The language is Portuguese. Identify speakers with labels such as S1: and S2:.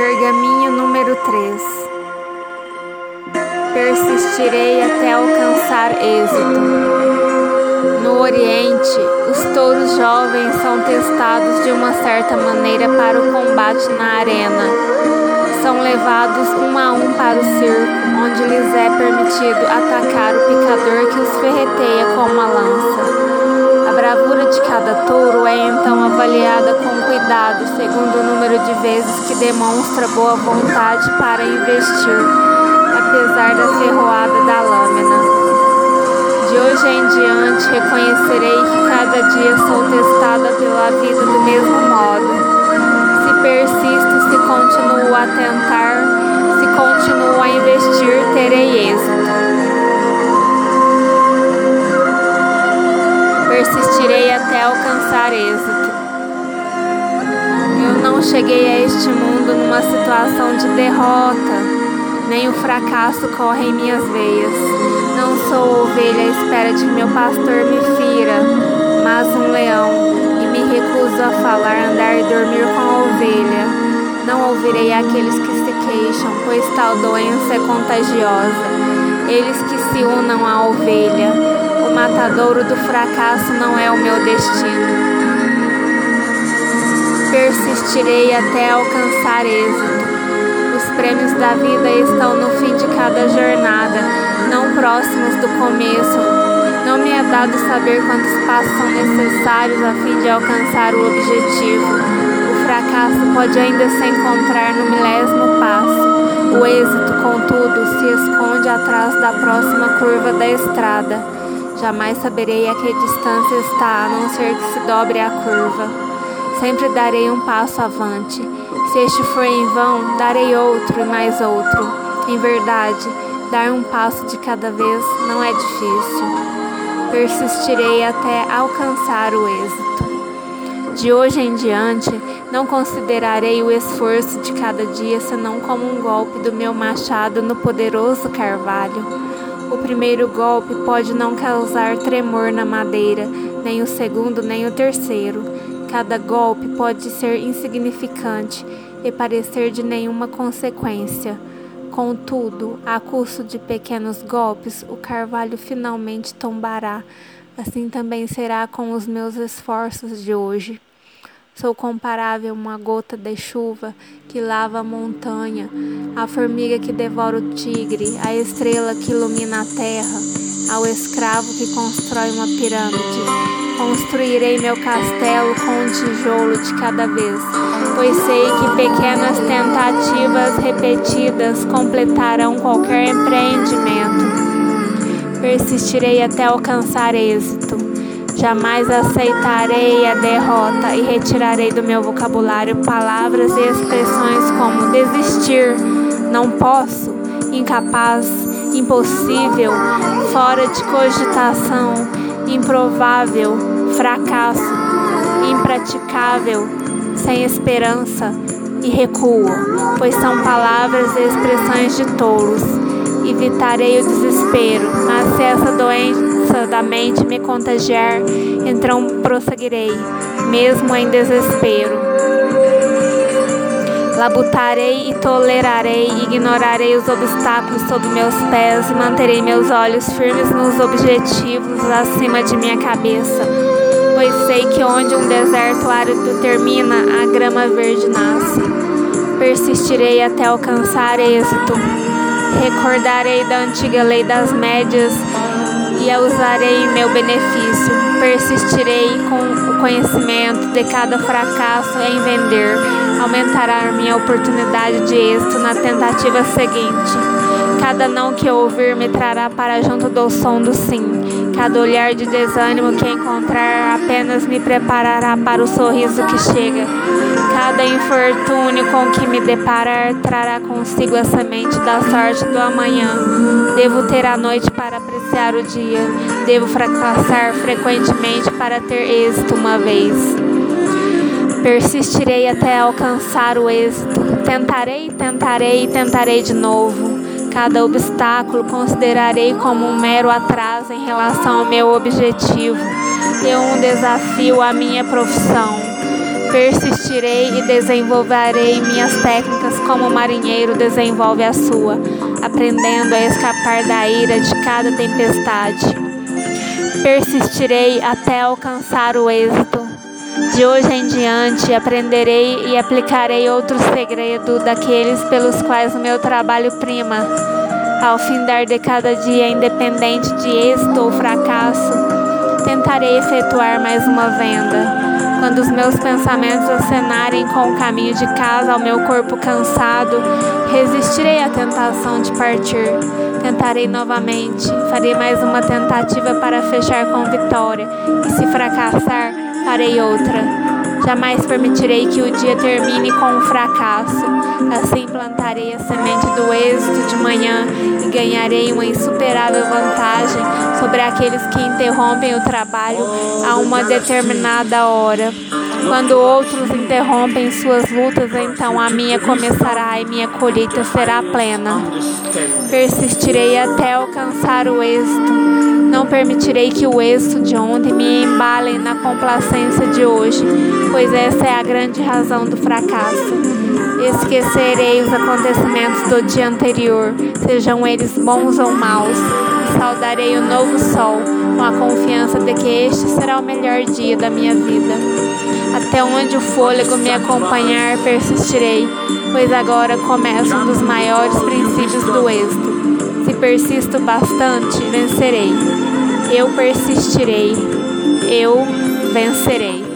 S1: Pergaminho número 3 Persistirei até alcançar êxito. No Oriente, os touros jovens são testados de uma certa maneira para o combate na arena. São levados um a um para o circo, onde lhes é permitido atacar o picador que os ferreteia com uma lança. A bravura de cada touro é cuidado segundo o número de vezes que demonstra boa vontade para investir, apesar da ferroada da lâmina. De hoje em diante reconhecerei que cada dia sou testada pela vida do mesmo modo. Se persisto, se continuo a tentar, se continuo a investir, terei êxito. Persistirei até alcançar êxito. Não cheguei a este mundo numa situação de derrota nem o fracasso corre em minhas veias. Não sou ovelha à espera de que meu pastor me fira, mas um leão, e me recuso a falar, andar e dormir com a ovelha. Não ouvirei aqueles que se queixam, pois tal doença é contagiosa. Eles que se unam à ovelha. O matadouro do fracasso não é o meu destino. Persistirei até alcançar êxito prêmios da vida estão no fim de cada jornada, não próximos do começo. Não me é dado saber quantos passos são necessários a fim de alcançar o objetivo. O fracasso pode ainda se encontrar no milésimo passo. O êxito, contudo, se esconde atrás da próxima curva da estrada. Jamais saberei a que distância está, a não ser que se dobre a curva. Sempre darei um passo avante se este for em vão, darei outro e mais outro. Em verdade, dar um passo de cada vez não é difícil. Persistirei até alcançar o êxito. De hoje em diante, não considerarei o esforço de cada dia senão como um golpe do meu machado no poderoso carvalho. O primeiro golpe pode não causar tremor na madeira, nem o segundo, nem o terceiro Cada golpe pode ser insignificante e parecer de nenhuma consequência. Contudo, a custo de pequenos golpes, o carvalho finalmente tombará. Assim também será com os meus esforços de hoje. Sou comparável a uma gota de chuva que lava a montanha, a formiga que devora o tigre, a estrela que ilumina a terra, ao escravo que constrói uma pirâmide Construirei meu castelo com um tijolo de cada vez, pois sei que pequenas tentativas repetidas completarão qualquer empreendimento. Persistirei até alcançar êxito. Jamais aceitarei a derrota e retirarei do meu vocabulário palavras e expressões como desistir, não posso, incapaz, impossível, fora de cogitação improvável, fracasso, impraticável, sem esperança e recuo, pois são palavras e expressões de tolos. Evitarei o desespero, mas se essa doença da mente me contagiar, então prosseguirei, mesmo em desespero. Labutarei e tolerarei, ignorarei os obstáculos sob meus pés e manterei meus olhos firmes nos objetivos acima de minha cabeça. Pois sei que onde um deserto árido termina, a grama verde nasce. Persistirei até alcançar êxito. Recordarei da antiga lei das médias e a usarei em meu benefício. Persistirei com o conhecimento de cada fracasso em vender aumentará minha oportunidade de êxito na tentativa seguinte. Cada não que eu ouvir me trará para junto do som do sim. Cada olhar de desânimo que encontrar apenas me preparará para o sorriso que chega. Cada infortúnio com que me deparar trará consigo a semente da sorte do amanhã. Devo ter a noite para apreciar o dia. Devo fracassar frequentemente para ter êxito uma vez. Persistirei até alcançar o êxito. Tentarei, tentarei tentarei de novo. Cada obstáculo considerarei como um mero atraso em relação ao meu objetivo e um desafio à minha profissão. Persistirei e desenvolverei minhas técnicas como o marinheiro desenvolve a sua, aprendendo a escapar da ira de cada tempestade. Persistirei até alcançar o êxito. De hoje em diante aprenderei e aplicarei outro segredo daqueles pelos quais o meu trabalho prima. Ao findar de cada dia, independente de êxito ou fracasso, tentarei efetuar mais uma venda quando os meus pensamentos acenarem com o caminho de casa ao meu corpo cansado, resistirei à tentação de partir. Tentarei novamente, farei mais uma tentativa para fechar com vitória, e se fracassar, farei outra. Jamais permitirei que o dia termine com um fracasso. Assim plantarei a semente do êxito de manhã e ganharei uma insuperável vantagem sobre aqueles que interrompem o trabalho a uma determinada hora. Quando outros interrompem suas lutas, então a minha começará e minha colheita será plena. Persistirei até alcançar o êxito. Não permitirei que o êxito de ontem me embale na complacência de hoje, pois essa é a grande razão do fracasso. Esquecerei os acontecimentos do dia anterior, sejam eles bons ou maus, e saudarei o novo sol com a confiança de que este será o melhor dia da minha vida. Até onde o fôlego me acompanhar, persistirei, pois agora começa um dos maiores princípios do êxito. Persisto bastante, vencerei. Eu persistirei. Eu vencerei.